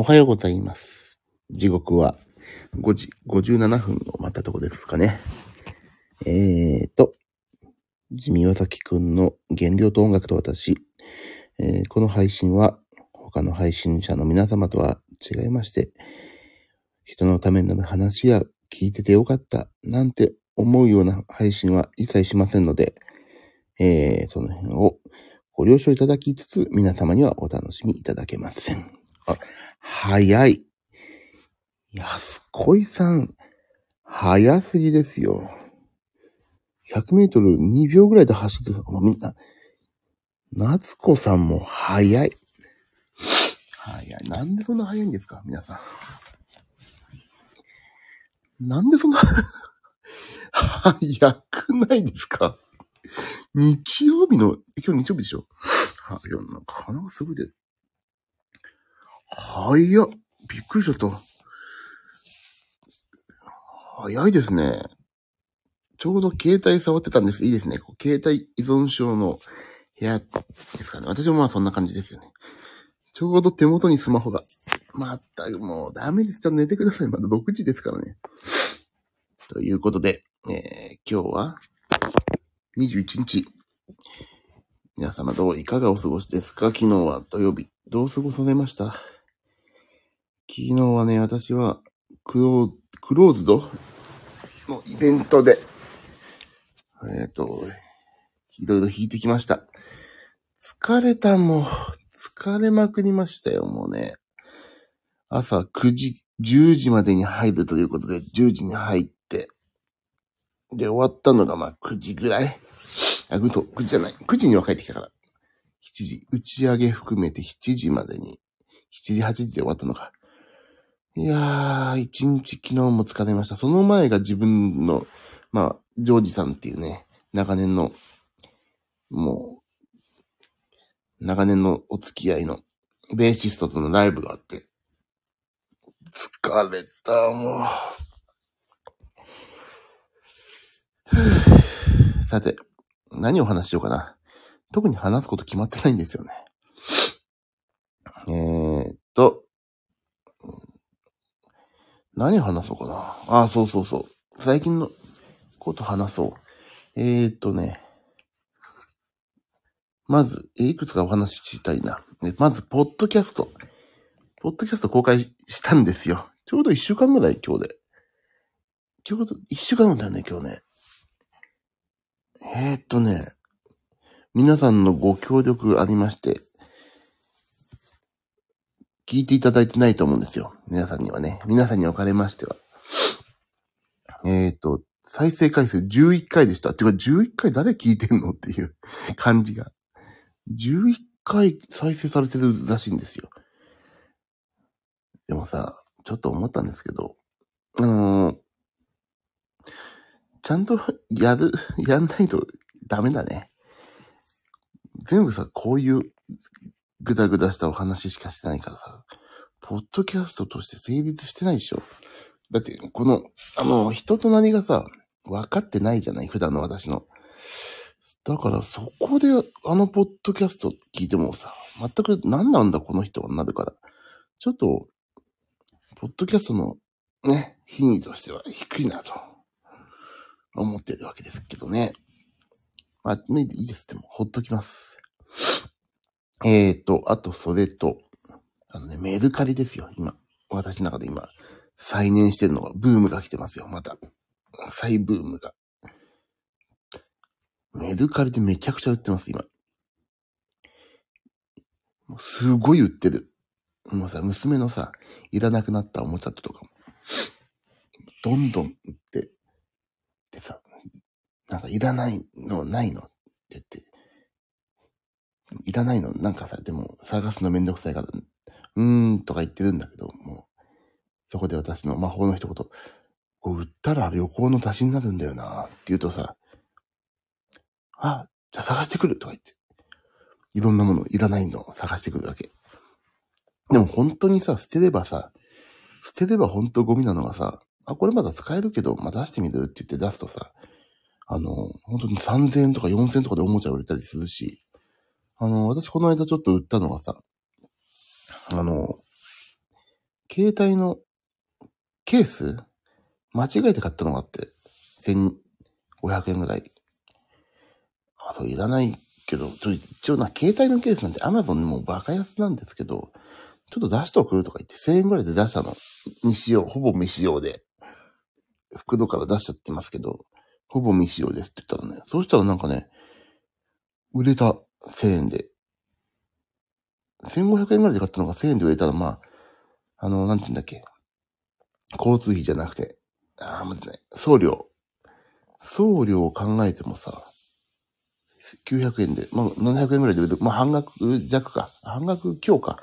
おはようございます。時刻は5時57分を待ったとこですかね。えーと、地味わさきくんの原料と音楽と私、えーこの配信は他の配信者の皆様とは違いまして、人のためになる話や聞いててよかったなんて思うような配信は一切しませんので、えーその辺をご了承いただきつつ、皆様にはお楽しみいただけません。あ、早い。安恋さん、早すぎですよ。100メートル2秒ぐらいで走ってる。もみんな、夏子さんも早い。早い。なんでそんな早いんですか？皆さん。なんでそんな、早くないですか？日曜日の、今日日曜日でしょ？は、い、なんか鼻がすごいです。早っ。びっくりしちゃった。早いですね。ちょうど携帯触ってたんです。いいですね。こう携帯依存症の部屋ですかね。私もまあそんな感じですよね。ちょうど手元にスマホが。まったくもうダメです。ちょっと寝てください。まだ6時ですからね。ということで、えー今日は21日。皆様どういかがお過ごしですか？昨日は土曜日。どう過ごされました？昨日はね、私はクロー、クローズド？のイベントで、えっ、と、いろいろ弾いてきました。疲れたもん、疲れまくりましたよ、もうね。朝9時、10時までに入るということで、10時に入って、で、終わったのがま9時ぐらい。あ、ぐと、9時じゃない。9時には帰ってきたから。7時、打ち上げ含めて7時までに、7時、8時で終わったのか。いやー、一日昨日も疲れました。その前が自分の、まあ、ジョージさんっていうね、長年の、もう、長年のお付き合いの、ベーシストとのライブがあって、疲れた、もう。さて、何を話しようかな。特に話すこと決まってないんですよね。えーっと、何話そうかな？あ、そうそうそう。最近のこと話そう。えーっとね。まず、いくつかお話ししたいな。ねまず、ポッドキャスト。ポッドキャスト公開したんですよ。ちょうど一週間ぐらい今日で。ちょうど一週間だよね、今日ね。えー、っとね、皆さんのご協力ありまして、聞いていただいてないと思うんですよ。皆さんにはね。皆さんにおかれましては。えー、と、再生回数11回でした。てか11回誰聞いてんのっていう 感じが。11回再生されてるらしいんですよ。でもさ、ちょっと思ったんですけど、あのーちゃんと やる、やんないとダメだね。全部さ、こういうぐだぐだしたお話しかしてないからさ、ポッドキャストとして成立してないでしょ。だって、この、あの、人となりがさ、分かってないじゃない普段の私の。だから、そこで、あのポッドキャスト聞いてもさ、全く何なんだこの人はなるから、ちょっと、ポッドキャストのね、品位としては低いなと。思ってるわけですけどね。まあ、いいです。でも、ほっときます。えーと、あと、それと、あのね、メルカリですよ、今。私の中で今、再燃してるのが、ブームが来てますよ、また。再ブームが。メルカリでめちゃくちゃ売ってます、今。もうすごい売ってる。もうさ、娘のさ、いらなくなったおもちゃとかも、どんどん売って、でさ、なんかいらないのないのって言って、いらないのなんかさ、でも探すのめんどくさいから、うーんとか言ってるんだけど、もう、そこで私の魔法の一言、こう売ったら旅行の足しになるんだよなって言うとさ、あ、じゃあ探してくるとか言って、いろんなものいらないのを探してくるわけ。でも本当にさ、捨てればさ、捨てれば本当ゴミなのがさ、あ、これまだ使えるけど、まあ、出してみるって言って出すとさ、あの、本当に3000円とか4000円とかでおもちゃ売れたりするし、あの、私この間ちょっと売ったのがさ、あの、携帯のケース？間違えて買ったのがあって、1500円ぐらい。あ、そう、いらないけど、ちょ一応な、携帯のケースなんて Amazon でもうバカ安なんですけど、ちょっと出しとく？とか言って1000円ぐらいで出したの。未使用、ほぼ未使用で。袋から出しちゃってますけど、ほぼ未使用ですって言ったらね、そうしたらなんかね、売れた1000円で。1500円ぐらいで買ったのが1000円で売れたら、まあ、あの、なんて言うんだっけ。交通費じゃなくて、ああ、待ってね、送料。送料を考えてもさ、900円で、まあ、700円ぐらいで売れて、まあ、半額弱か。半額強か。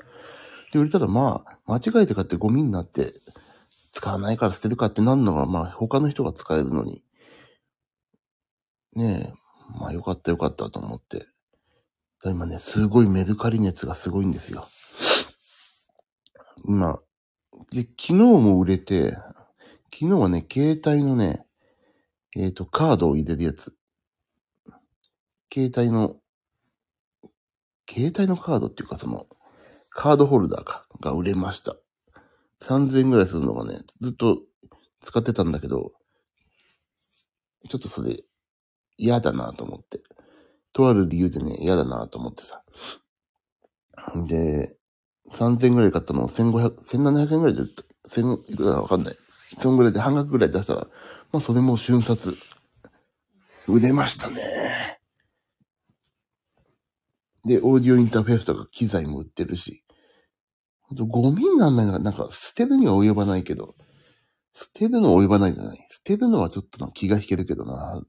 で、売れたらまあ、間違えて買ってゴミになって、使わないから捨てるかってなんのが、まあ、他の人が使えるのに。ねえ、まあ、よかったよかったと思って。今ね、すごいメルカリ熱がすごいんですよ。今、で、昨日も売れて、昨日はね、携帯のね、えっ、と、カードを入れるやつ。携帯の、携帯のカードっていうかその、カードホルダーか、が売れました。3000円ぐらいするのがね、ずっと使ってたんだけど、ちょっとそれ嫌だなと思って。とある理由でね、嫌だなと思ってさ。で、3000円ぐらい買ったのを1500、1700円ぐらいで売った。1000いくらかわかんない。そんぐらいで半額ぐらい出したら、まあそれも瞬殺。売れましたね。で、オーディオインターフェースとか機材も売ってるし。ほんとゴミにならないのが、なんか捨てるには及ばないけど、捨てるのは及ばないじゃない。捨てるのはちょっとな気が引けるけどな。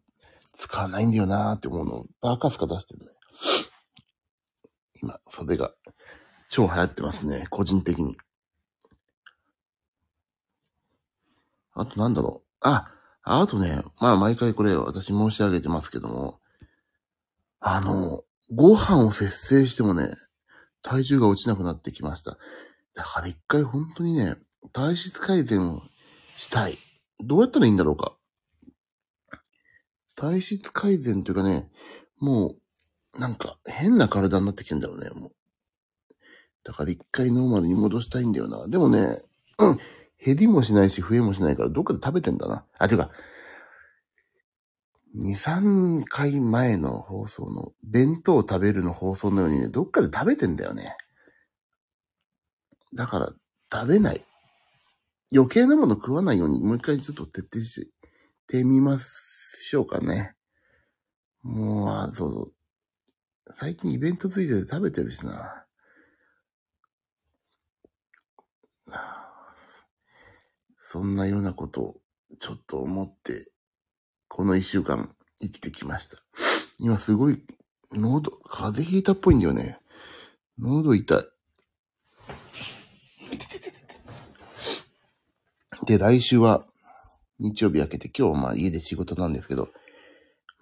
使わないんだよなーって思うのをバカすか出してるね。今、それが超流行ってますね。個人的に。あとなんだろう。あ、あとね、まあ毎回これ私申し上げてますけども、あの、ご飯を節制してもね、体重が落ちなくなってきました。だから一回本当にね、体質改善をしたい。どうやったらいいんだろうか。体質改善というかね、もう、なんか変な体になってきてんだろうね、もう。だから一回ノーマルに戻したいんだよな。でもね、うん、減りもしないし増えもしないからどっかで食べてんだな。あ、ていうか、2、3回前の放送の、弁当を食べるの放送のようにね、どっかで食べてんだよね。だから、食べない。余計なもの食わないように、もう一回ちょっと徹底してみますしょうかね。もう、あ、そうそう。最近イベントついてて食べてるしな。そんなようなことをちょっと思って、この一週間生きてきました。今すごい、喉、風邪ひいたっぽいんだよね。喉痛い。で、来週は日曜日明けて今日はまあ家で仕事なんですけど、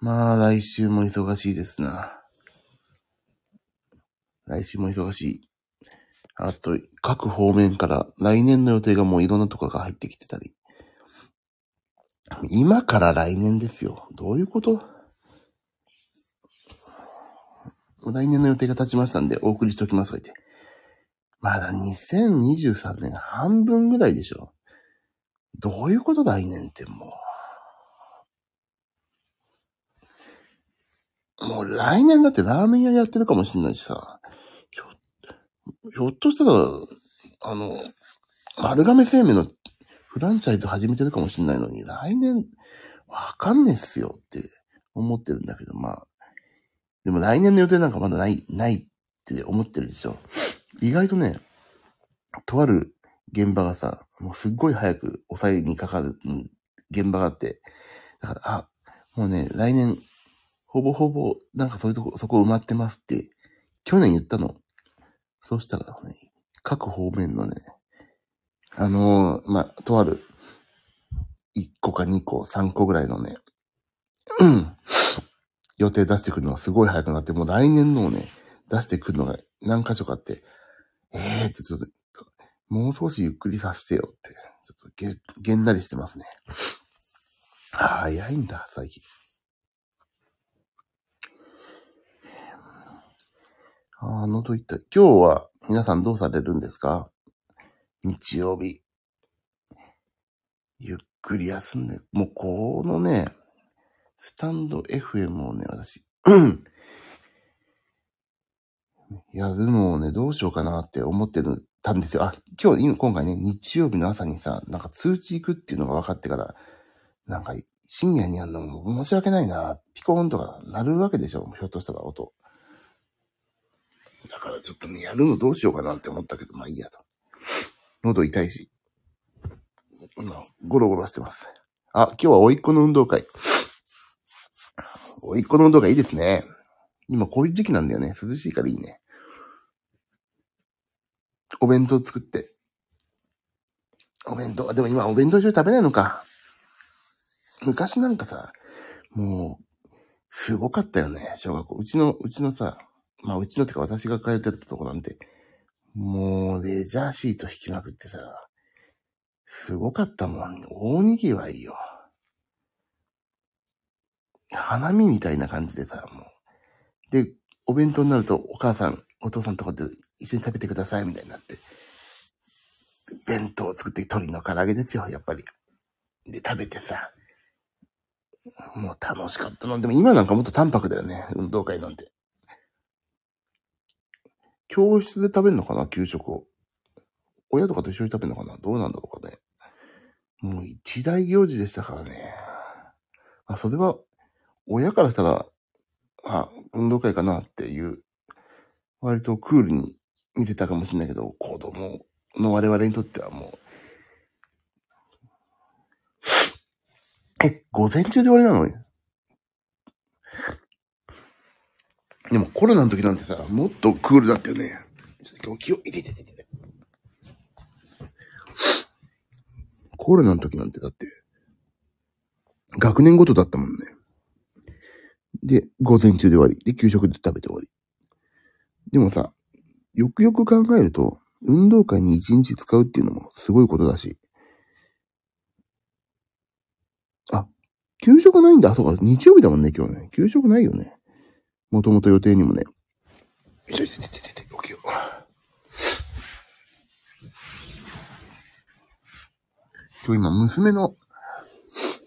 まあ来週も忙しいですな。来週も忙しい。あと、各方面から来年の予定がもういろんなとこが入ってきてたり。今から来年ですよ。どういうこと？来年の予定が立ちましたんでお送りしておきますと言って。まだ2023年半分ぐらいでしょ。どういうこと来年ってもう。もう来年だってラーメン屋やってるかもしんないしさ。ひょ、ひょっとしたら、あの、丸亀製麺のフランチャイズ始めてるかもしんないのに、来年、わかんねえっすよって思ってるんだけど、まあ。でも来年の予定なんかまだない、ないって思ってるでしょ。意外とね、とある現場がさ、もうすっごい早く抑えにかかる、うん現場があって、だから、あ、もうね、来年、ほぼほぼ、なんかそういうとこ、そこ埋まってますって、去年言ったの。そうしたらね、各方面のね、あのーまあ、とある、1個か2個、3個ぐらいのね、予定出してくるのがすごい早くなって、もう来年のをね、出してくるのが何箇所かあって、ええーってちょっと、もう少しゆっくりさせてよって、ちょっとげ、げんなりしてますね。早いんだ、最近。あー、喉痛い。今日は皆さんどうされるんですか？日曜日。ゆっくり休んで、もうこのね、スタンド FM をね、私、やるのをね、どうしようかなって思ってるたんですよ。あ、今日、今今回ね、日曜日の朝にさ、なんか通知行くっていうのが分かってから、なんか深夜にやるのも申し訳ないな。ピコーンとか鳴るわけでしょひょっとしたら音。だからちょっとね、やるのどうしようかなって思ったけど、まあいいやと。喉痛いし。今、ゴロゴロしてます。あ、今日は甥っ子の運動会。甥っ子の運動会いいですね。今こういう時期なんだよね。涼しいからいいね。お弁当作って。お弁当、でも今お弁当中食べないのか。昔なんかさ、もう、すごかったよね、小学校。うちの、うちのさ、まあうちのってか私が通ってたとこなんて、もうレジャーシート引きまくってさ、すごかったもん。大にぎわいよ。花見みたいな感じでさ、もう。で、お弁当になるとお母さん、お父さんとこで一緒に食べてくださいみたいになって。弁当を作って鶏の唐揚げですよ、やっぱり。で、食べてさ。もう楽しかったの。でも今なんかもっと淡白だよね。運動会なんて。教室で食べるのかな給食を。親とかと一緒に食べるのかなどうなんだろうかね。もう一大行事でしたからね。あ、それは、親からしたら、あ、運動会かなっていう、割とクールに見てたかもしれないけど、子供の我々にとってはもう、え、午前中で終わりなのでもコロナの時なんてさ、もっとクールだったよね。ちょっと今日気を、いてててて。コロナの時なんてだって、学年ごとだったもんね。で、午前中で終わり。で、給食で食べて終わり。でもさ、よくよく考えると、運動会に一日使うっていうのもすごいことだし。あ、給食ないんだ。そうか、日曜日だもんね、今日ね。給食ないよね。もともと予定にもね。よいしょ、いてててて、起きよう。今日今、娘の、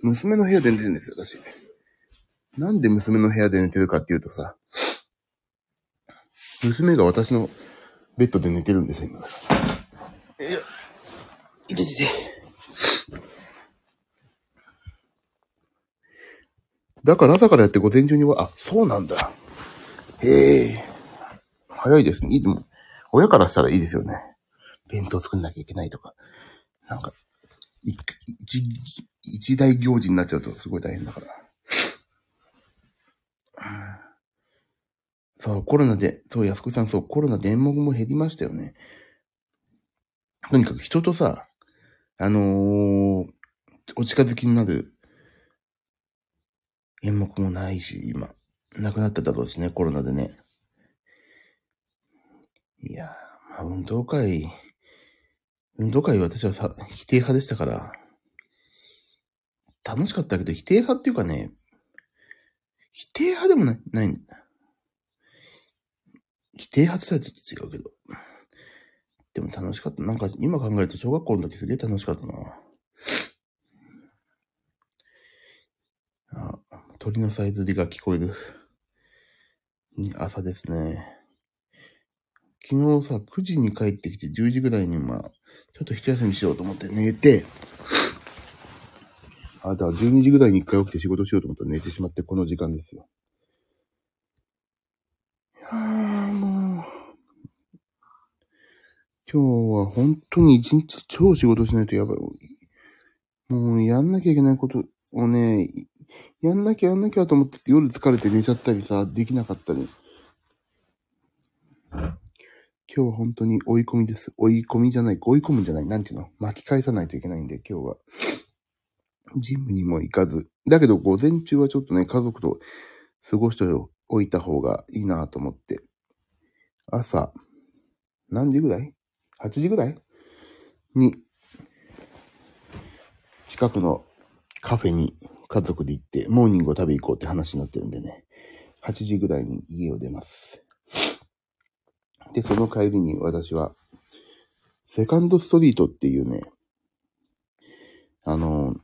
娘の部屋で寝てるんですよ、私。なんで娘の部屋で寝てるかっていうとさ、娘が私のベッドで寝てるんですよ、今。いや、いててて。だから朝からやって午前中には、あ、そうなんだ。へえ。早いですね。いい、でも、親からしたらいいですよね。弁当作んなきゃいけないとか。なんか、一、一大行事になっちゃうとすごい大変だから。そう、コロナで、そう、安子さん、そう、コロナで演目も減りましたよね。とにかく人とさ、あのー、お近づきになる演目もないし、今。なくなっただろうしね、コロナでね。いやまあ、運動会、運動会私はさ、否定派でしたから、楽しかったけど、否定派っていうかね、否定派でもない、ない。否定派とはちょっと違うけど。でも楽しかった。なんか今考えると小学校の時すげえ楽しかったな。あ、鳥のさえずりが聞こえる。朝ですね。昨日さ、9時に帰ってきて10時ぐらいにまあ、ちょっと一休みしようと思って寝て、あ、だから12時ぐらいに一回起きて仕事しようと思ったら寝てしまってこの時間ですよ。いやーもう、今日は本当に一日超仕事しないとやばい。もうやんなきゃいけないことをね、やんなきゃやんなきゃと思って夜疲れて寝ちゃったりさ、できなかったり。今日は本当に追い込みです。追い込みじゃない、追い込むんじゃない、なんていうの？巻き返さないといけないんで、今日は。ジムにも行かず。だけど午前中はちょっとね、家族と過ごしておいた方がいいなと思って。朝、何時ぐらい？?8 時ぐらい？に、近くのカフェに家族で行って、モーニングを食べ行こうって話になってるんでね、8時ぐらいに家を出ます。で、その帰りに私は、セカンドストリートっていうね、あの、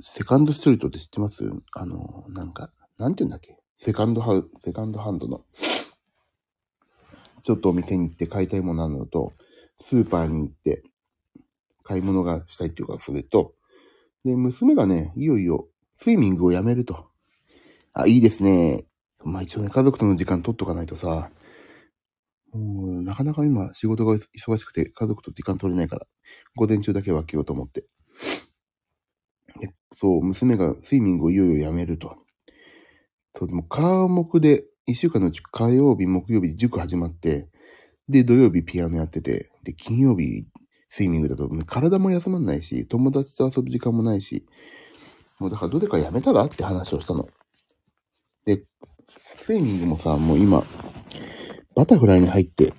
セカンドストリートって知ってます？あの、なんか、なんて言うんだっけ？セカンドハウ、セカンドハンドの。ちょっとお店に行って買いたいものあるのと、スーパーに行って買い物がしたいっていうか、それと、で、娘がね、いよいよスイミングをやめると。あ、いいですね。まあ一応ね、家族との時間取っとかないとさ、もう、なかなか今仕事が忙しくて家族と時間取れないから、午前中だけは着ようと思って。そう、娘がスイミングをいよいよやめると。そう、でも科目で、一週間のうち火曜日、木曜日、塾始まって、で、土曜日ピアノやってて、で、金曜日、スイミングだと、体も休まんないし、友達と遊ぶ時間もないし、もうだからどれかやめたらって話をしたの。で、スイミングもさ、もう今、バタフライに入って、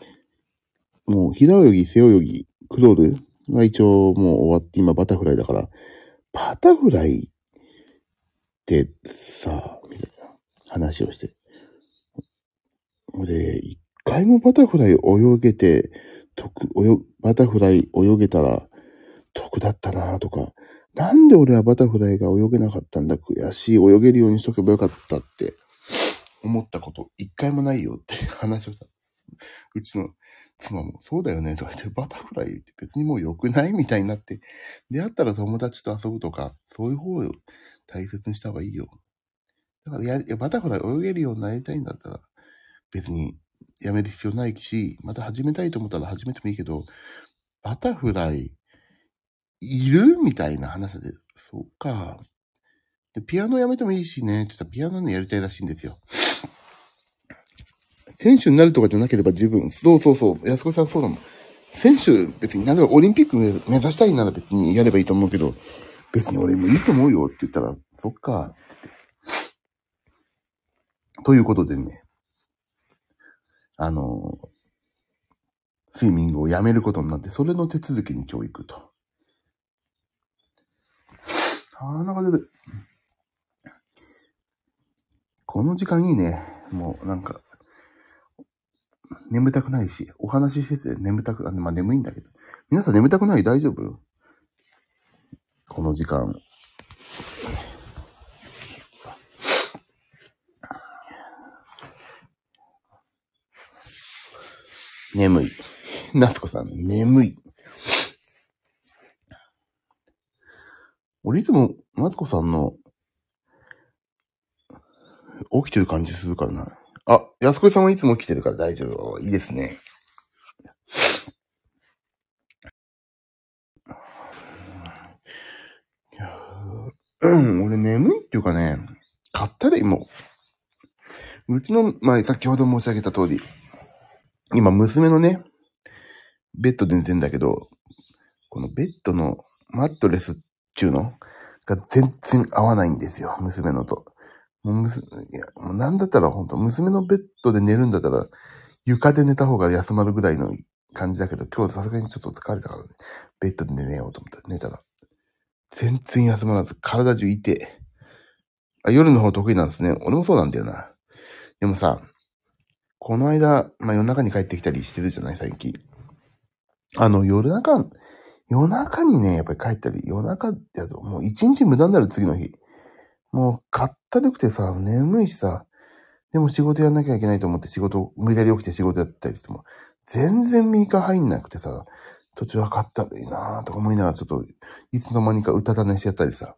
もう平泳ぎ、背泳ぎ、クロールが一応もう終わって今バタフライだから、バタフライってさ、みたいな話をして。で、一回もバタフライ泳げて、得、泳、バタフライ泳げたら得だったなとか、なんで俺はバタフライが泳げなかったんだ悔しい、泳げるようにしとけばよかったって思ったこと一回もないよって 話をした。うちの妻も、そうだよね、とか言って、バタフライって別にもう良くないみたいになって、出会ったら友達と遊ぶとか、そういう方を大切にした方がいいよ。だからや、バタフライ泳げるようになりたいんだったら、別にやめる必要ないし、また始めたいと思ったら始めてもいいけど、バタフライ、いるみたいな話で、そうか。で、ピアノやめてもいいしね、って言ったらピアノねやりたいらしいんですよ。選手になるとかじゃなければ十分。そうそうそう。安子さんそうだもん。選手、別に、なんオリンピック目指したいなら別にやればいいと思うけど、別に俺もいいと思うよって言ったら、そっか。ということでね、あの、スイミングをやめることになって、それの手続きに今日行くと。あなんか出て、この時間いいね。もうなんか、眠たくないし、お話ししてて眠たく、あまあ眠いんだけど。皆さん眠たくない？大丈夫？この時間。眠い。夏子さん、眠い。俺いつも、夏子さんの、起きてる感じするからな。あ、安子さんはいつも来てるから大丈夫。いいですね。うん、俺眠いっていうかね、買ったで、もう。うちの、まあ、先ほど申し上げた通り、今、娘のね、ベッドで寝てんだけど、このベッドのマットレスっていうの？が全然合わないんですよ、娘のと。もう娘、いや、もうなんだったら本当娘のベッドで寝るんだったら、床で寝た方が休まるぐらいの感じだけど、今日さすがにちょっと疲れたからね、ベッドで寝ようと思ったら寝たら、全然休まらず、体中いて、あ、夜の方得意なんですね。俺もそうなんだよな。でもさ、この間、まあ、夜中に帰ってきたりしてるじゃない最近。あの、夜中、夜中にね、やっぱり帰ったり、夜中やと、もう一日無駄になる次の日。もう、かったるくてさ、眠いしさ、でも仕事やんなきゃいけないと思って仕事、無理やり起きて仕事やったりしても、全然右が入んなくてさ、途中はかったるいなぁとか思いながらちょっと、いつの間にか歌種しちゃったりさ、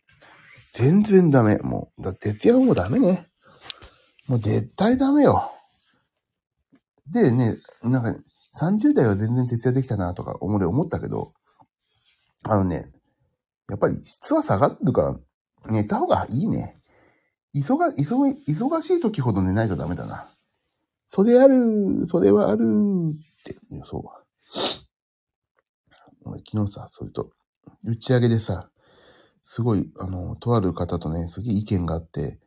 全然ダメ。もう、だって徹夜もダメね。もう絶対ダメよ。でね、なんか、30代は全然徹夜できたなとか思思ったけど、あのね、やっぱり質は下がるから、寝た方がいいね。忙、忙、忙しい時ほど寝ないとダメだな。それある、それはあるって、そう。俺昨日さ、それと、打ち上げでさ、すごい、あの、とある方とね、すげえ意見があって、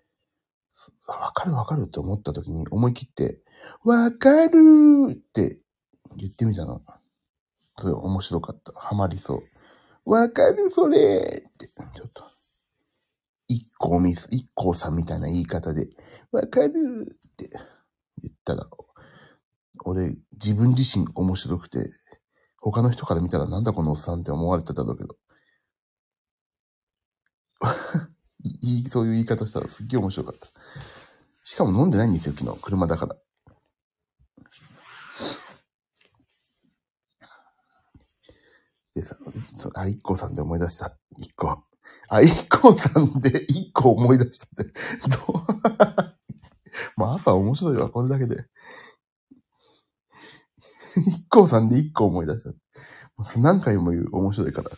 わかるわかるって思った時に思い切って、わかるーって言ってみたの。それ面白かった。ハマりそう。わかるそれって、ちょっと。一個み、一個さんみたいな言い方で、わかるって言ったら、俺、自分自身面白くて、他の人から見たらなんだこのおっさんって思われてたんだけど。いい、そういう言い方したらすっげえ面白かった。しかも飲んでないんですよ、昨日。車だから。でさ、そあ、一個さんで思い出した。一個。あ、一個さんで一個思い出したって。どう？まあ朝面白いわ、これだけで。一個さんで一個思い出した。何回も言う面白いから。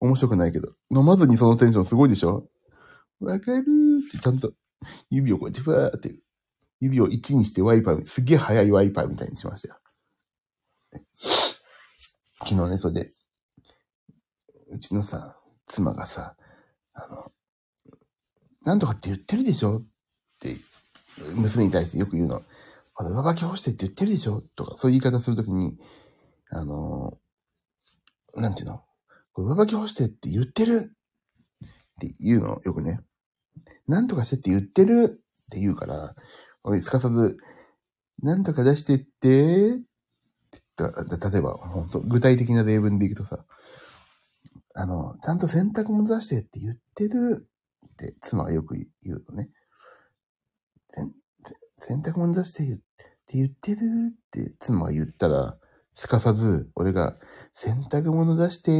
面白くないけど。飲まずにそのテンションすごいでしょ？わかるーってちゃんと指をこうやってふわーって、指を1にしてワイパー、すっげえ速いワイパーみたいにしましたよ。昨日ね、それで、うちのさ、妻がさ、あの、なんとかって言ってるでしょって、娘に対してよく言うの。あの、上履き干してって言ってるでしょ？とか、そういう言い方するときに、あの、なんていうの？上履き干してって言ってるって言うの、よくね。なんとかしてって言ってるって言うから、俺すかさず、なんとか出してって、ってだだ例えば、本当具体的な例文でいくとさ、あの、ちゃんと洗濯物出してって言ってるって妻がよく言うのね。洗濯物出して言って言ってるって妻が言ったら、すかさず俺が洗濯物出して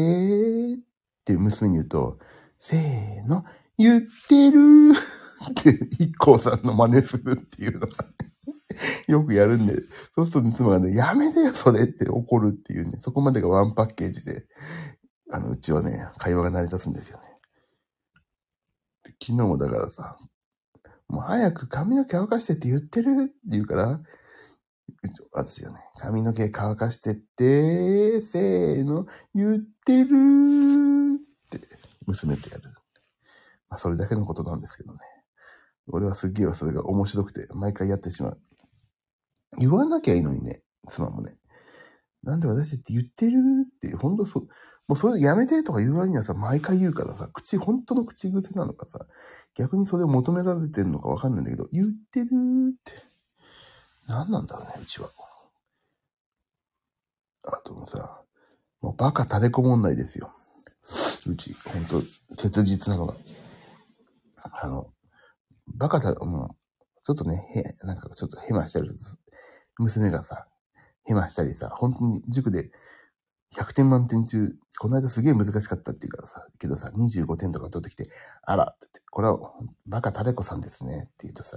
って娘に言うと、せーの、言ってるって、一光さんの真似するっていうのが、よくやるんで、そうすると妻がね、やめてよ、それって怒るっていうね、そこまでがワンパッケージで、あの、うちはね、会話が成り立つんですよね。昨日もだからさ、もう早く髪の毛乾かしてって言ってるって言うから、私がね、髪の毛乾かしてって、せーの、言ってるって、娘とやる。まあ、それだけのことなんですけどね。俺はすっげえそれが面白くて、毎回やってしまう。言わなきゃいいのにね、妻もね。なんで私って言ってるって、ほんとそう、もうそれやめてとか言う割にはさ、毎回言うからさ、口、本当の口癖なのかさ、逆にそれを求められてんのかわかんないんだけど、言ってるって。何なんだろうね、うちは。あともさ、もうバカ垂れ子問題ですよ。うち、ほんと、切実なのが。あの、バカだ、もう、ちょっとね、へ、なんかちょっとヘマしたり、娘がさ、ヘマしたりさ、本当に塾で100点満点中、この間すげえ難しかったっていうからさ、けどさ、25点とか取ってきて、あら、ってって、これはバカタレコさんですねって言うとさ、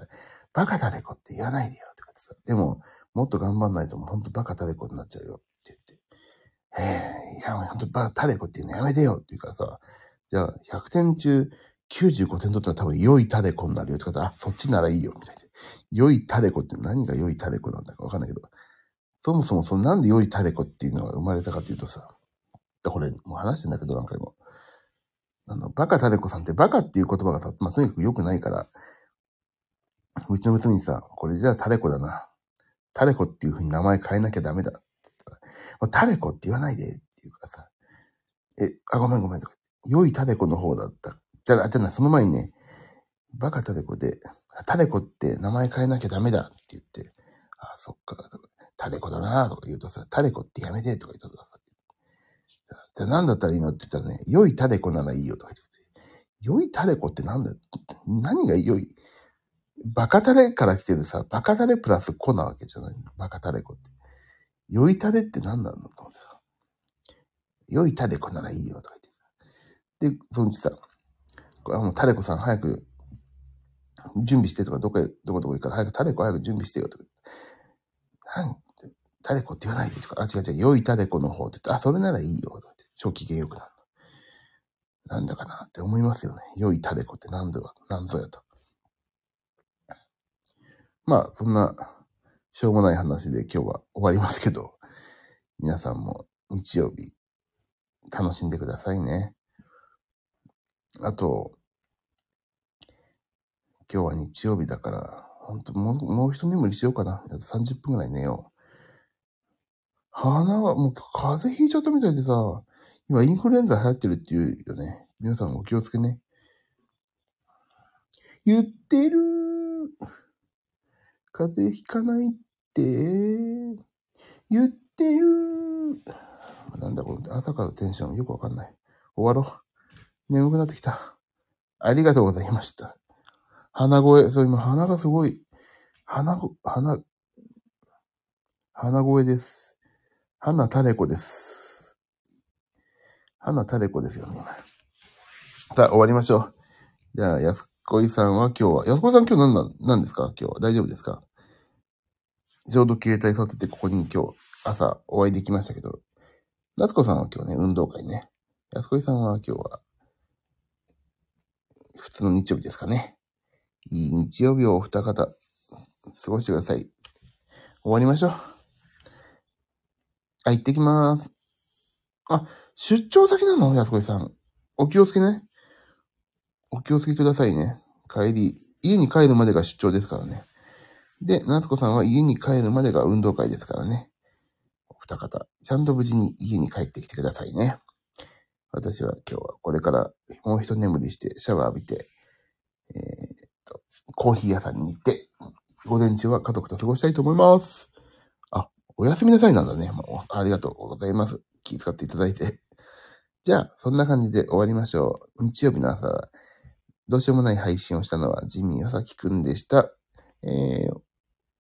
バカタレコって言わないでよって言ってさ、でも、もっと頑張んないともうほんとバカタレコになっちゃうよって言って、ええいや、ほんとバカタレコって言うのやめてよって言うからさ、じゃあ100点中95点取ったら多分良いタレコになるよって方、あ、そっちならいいよみたいな。良いタレコって何が良いタレコなんだかわかんないけど、そもそもそのなんで良いタレコっていうのが生まれたかっていうとさ、これもう話してんだけど何回も。あの、バカタレコさんってバカっていう言葉がさ、まあ、とにかく良くないから、うちの娘にさ、これじゃあタレコだな。タレコっていう風に名前変えなきゃダメだ。タレコって言わないでって言うかさ。え、あ、ごめんごめんとか。良いタレコの方だった。じゃあ、じゃあ、その前にね、バカタレコで、タレコって名前変えなきゃダメだって言って、あ、そっか、タレコだなとか言うとさ、タレコってやめてとか言うとさ、じゃあ何だったらいいのって言ったらね、良いタレコならいいよとか言って、良いタレコってなんだ何が良い？バカタレから来てるさ、バカタレプラスコなわけじゃない？バカタレコって。良いタレって何なんだと思ってさ。良いタレコならいいよとか言って。で、そのうちさ、これはもうタレコさん早く準備してとか、どこへ、どこどこ行くから早くタレコ早く準備してよとか。何タレコって言わないでとか、あ、違う違う、良いタレコの方って言って、あ、それならいいよとかって、超機嫌よくなる。なんだかなって思いますよね。良いタレコって何ぞ、何ぞやと。まあ、そんな、しょうもない話で今日は終わりますけど、皆さんも日曜日、楽しんでくださいね。あと、今日は日曜日だから、本当もう、もう一眠りしようかな。あと30分ぐらい寝よう。鼻は、もう風邪ひいちゃったみたいでさ、今インフルエンザ流行ってるって言うよね。皆さんお気をつけね。言ってる風邪ひかないって、言ってるなんだこの朝からテンションよくわかんない。終わろう。眠くなってきた。ありがとうございました。鼻声、そう、今鼻がすごい、鼻、鼻、鼻声です。鼻タレコです。鼻タレコですよね、今。さあ、終わりましょう。じゃあ、安子さんは今日は、安子さん今日何なん、何ですか？今日は。大丈夫ですか？ちょうど携帯育ててここに今日朝お会いできましたけど、夏子さんは今日ね、運動会ね。安子さんは今日は、普通の日曜日ですかね。いい日曜日をお二方、過ごしてください。終わりましょう。あ、行ってきまーす。あ、出張先なの？安子さん。お気をつけね。お気をつけくださいね。帰り、家に帰るまでが出張ですからね。で、夏子さんは家に帰るまでが運動会ですからね。お二方、ちゃんと無事に家に帰ってきてくださいね。私は今日はこれからもう一眠りしてシャワー浴びて、えーっと、コーヒー屋さんに行って、午前中は家族と過ごしたいと思います。あ、おやすみなさいなんだね。もうありがとうございます。気遣っていただいて。じゃあ、そんな感じで終わりましょう。日曜日の朝、どうしようもない配信をしたのはジミー・アサキくんでした。えー、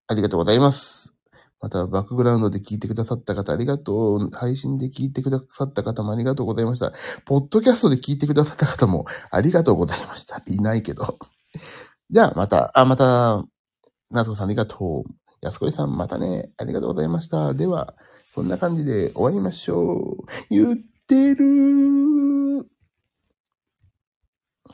ありがとうございます。また、バックグラウンドで聞いてくださった方ありがとう。配信で聞いてくださった方もありがとうございました。ポッドキャストで聞いてくださった方もありがとうございました。いないけど。じゃあ、また、あ、また、なつこさんありがとう。やすこいさんまたね、ありがとうございました。では、そんな感じで終わりましょう。言ってる。